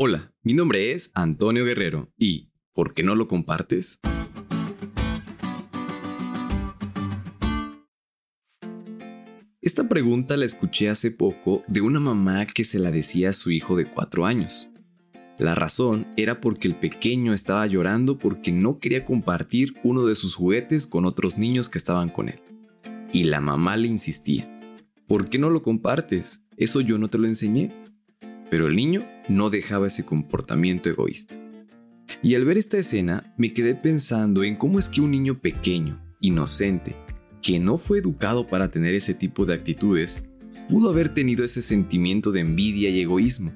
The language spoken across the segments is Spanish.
Hola, mi nombre es Antonio Guerrero y ¿por qué no lo compartes? Esta pregunta la escuché hace poco de una mamá que se la decía a su hijo de cuatro años. La razón era porque el pequeño estaba llorando porque no quería compartir uno de sus juguetes con otros niños que estaban con él. Y la mamá le insistía, ¿por qué no lo compartes? Eso yo no te lo enseñé. Pero el niño no dejaba ese comportamiento egoísta. Y al ver esta escena me quedé pensando en cómo es que un niño pequeño, inocente, que no fue educado para tener ese tipo de actitudes, pudo haber tenido ese sentimiento de envidia y egoísmo.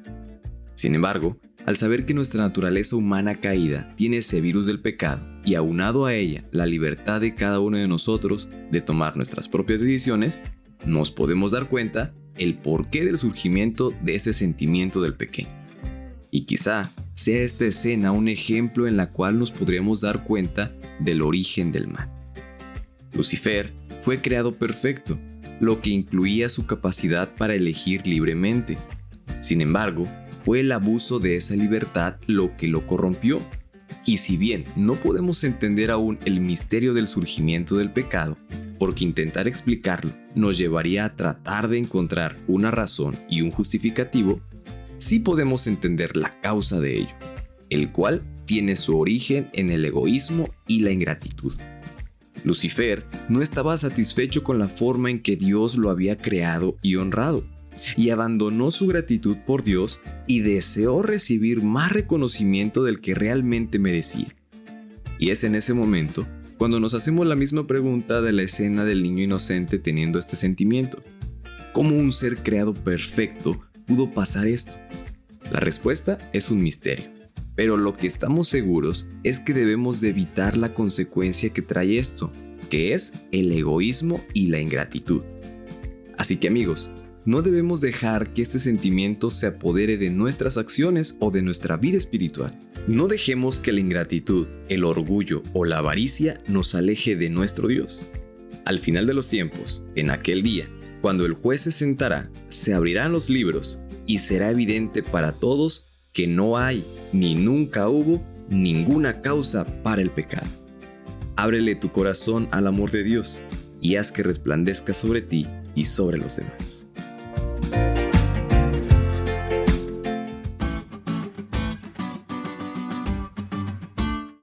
Sin embargo, al saber que nuestra naturaleza humana caída tiene ese virus del pecado y aunado a ella la libertad de cada uno de nosotros de tomar nuestras propias decisiones, nos podemos dar cuenta el porqué del surgimiento de ese sentimiento del pequeño. Y quizá sea esta escena un ejemplo en la cual nos podríamos dar cuenta del origen del mal. Lucifer fue creado perfecto, lo que incluía su capacidad para elegir libremente. Sin embargo, fue el abuso de esa libertad lo que lo corrompió. Y si bien no podemos entender aún el misterio del surgimiento del pecado, porque intentar explicarlo nos llevaría a tratar de encontrar una razón y un justificativo, sí podemos entender la causa de ello, el cual tiene su origen en el egoísmo y la ingratitud. Lucifer no estaba satisfecho con la forma en que Dios lo había creado y honrado, y abandonó su gratitud por Dios y deseó recibir más reconocimiento del que realmente merecía. Y es en ese momento cuando nos hacemos la misma pregunta de la escena del niño inocente teniendo este sentimiento. ¿Cómo un ser creado perfecto pudo pasar esto? La respuesta es un misterio, pero lo que estamos seguros es que debemos de evitar la consecuencia que trae esto, que es el egoísmo y la ingratitud. Así que amigos, no debemos dejar que este sentimiento se apodere de nuestras acciones o de nuestra vida espiritual. No dejemos que la ingratitud, el orgullo o la avaricia nos aleje de nuestro Dios. Al final de los tiempos, en aquel día, cuando el juez se sentará, se abrirán los libros y será evidente para todos que no hay ni nunca hubo ninguna causa para el pecado. Ábrele tu corazón al amor de Dios y haz que resplandezca sobre ti y sobre los demás.